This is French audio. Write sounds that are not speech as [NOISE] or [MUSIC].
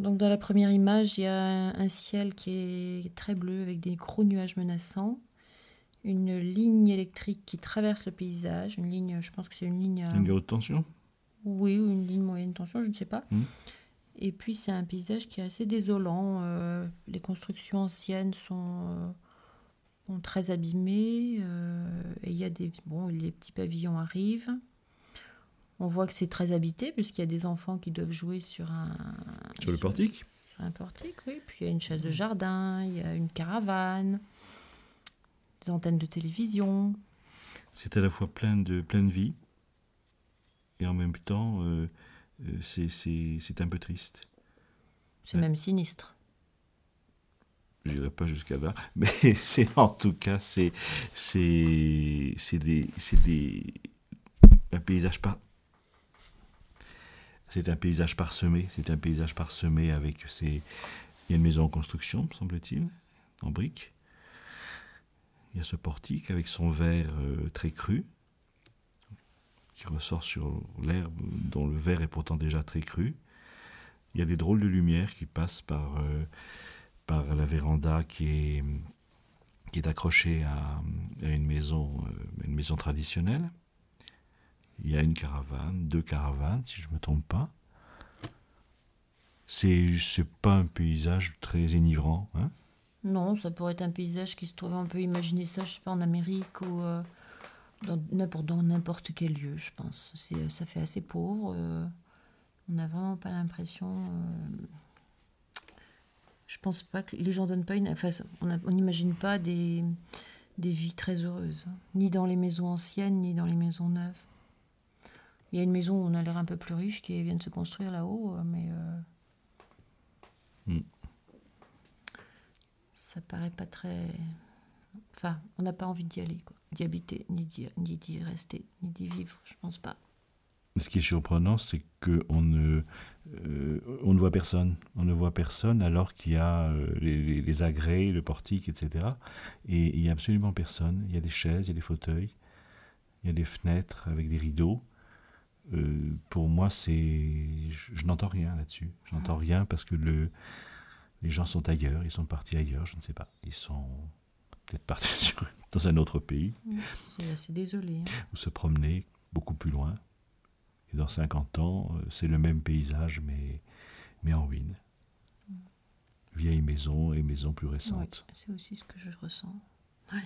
Donc dans la première image, il y a un ciel qui est très bleu avec des gros nuages menaçants, une ligne électrique qui traverse le paysage, une ligne, je pense que c'est une ligne... à- Une haute tension Oui, ou une ligne moyenne tension, je ne sais pas. Hmm. Et puis c'est un paysage qui est assez désolant. euh, les constructions anciennes sont, euh, sont très abîmées. euh, et il y a des bon, les petits pavillons arrivent. On voit que c'est très habité puisqu'il y a des enfants qui doivent jouer sur un Sur le portique sur un portique, oui. Puis il y a une chaise de jardin, il y a une caravane, des antennes de télévision. C'est à la fois plein de, plein de vie et en même temps, euh, euh, c'est- un peu triste. C'est Ouais. même sinistre. Je n'irai pas jusqu'à là, [LAUGHS] mais c'est en tout cas, c'est c'est c'est des c'est des un paysage par c'est un paysage parsemé, c'est un paysage parsemé avec ces il y a une maison en construction, semble-t-il, en briques. Il y a ce portique avec son verre euh, très cru qui ressort sur l'herbe dont le verre est pourtant déjà très cru. Il y a des drôles de lumière qui passent par euh, par la véranda qui est, qui est accrochée à, à une, maison, euh, une maison traditionnelle. Il y a une caravane, deux caravanes, si je ne me trompe pas. C'est pas un paysage très énivrant. Hein? Non, ça pourrait être un paysage qui se trouve, on peut imaginer ça, je sais pas, en Amérique ou euh, dans n'importe quel lieu, je pense. Ça fait assez pauvre. euh, on n'a vraiment pas l'impression. euh, je pense pas que les gens donnent pas une. Enfin, on n'imagine pas des, des vies très heureuses, ni dans les maisons anciennes, ni dans les maisons neuves. Il y a une maison où on a l'air un peu plus riche qui vient de se construire là-haut, euh, mais. Mm. Ça paraît pas très. Enfin, on n'a pas envie d'y aller, quoi. D'y habiter, ni d'y, rester, ni d'y vivre, je pense pas. Ce qui est surprenant, c'est qu'on ne, euh, on ne voit personne. On ne voit personne alors qu'il y a euh, les, les- les agrès, le portique, etc. Et il n'y a absolument personne. Il y a des chaises, il y a des fauteuils, il y a des fenêtres avec des rideaux. Euh, pour moi, c'est, je, je n'entends rien là-dessus. Je n'entends rien parce que le, les gens sont ailleurs, ils sont partis ailleurs, je ne sais pas. Ils sont peut-être partis [LAUGHS] sur- dans un autre pays C'est assez désolé. hein. ou se promener beaucoup plus loin. Et dans 50 ans, euh, c'est le même paysage, mais, mais en ruine. Vieille maison et maison plus Oui, récente. c'est aussi ce que je ressens. Ouais.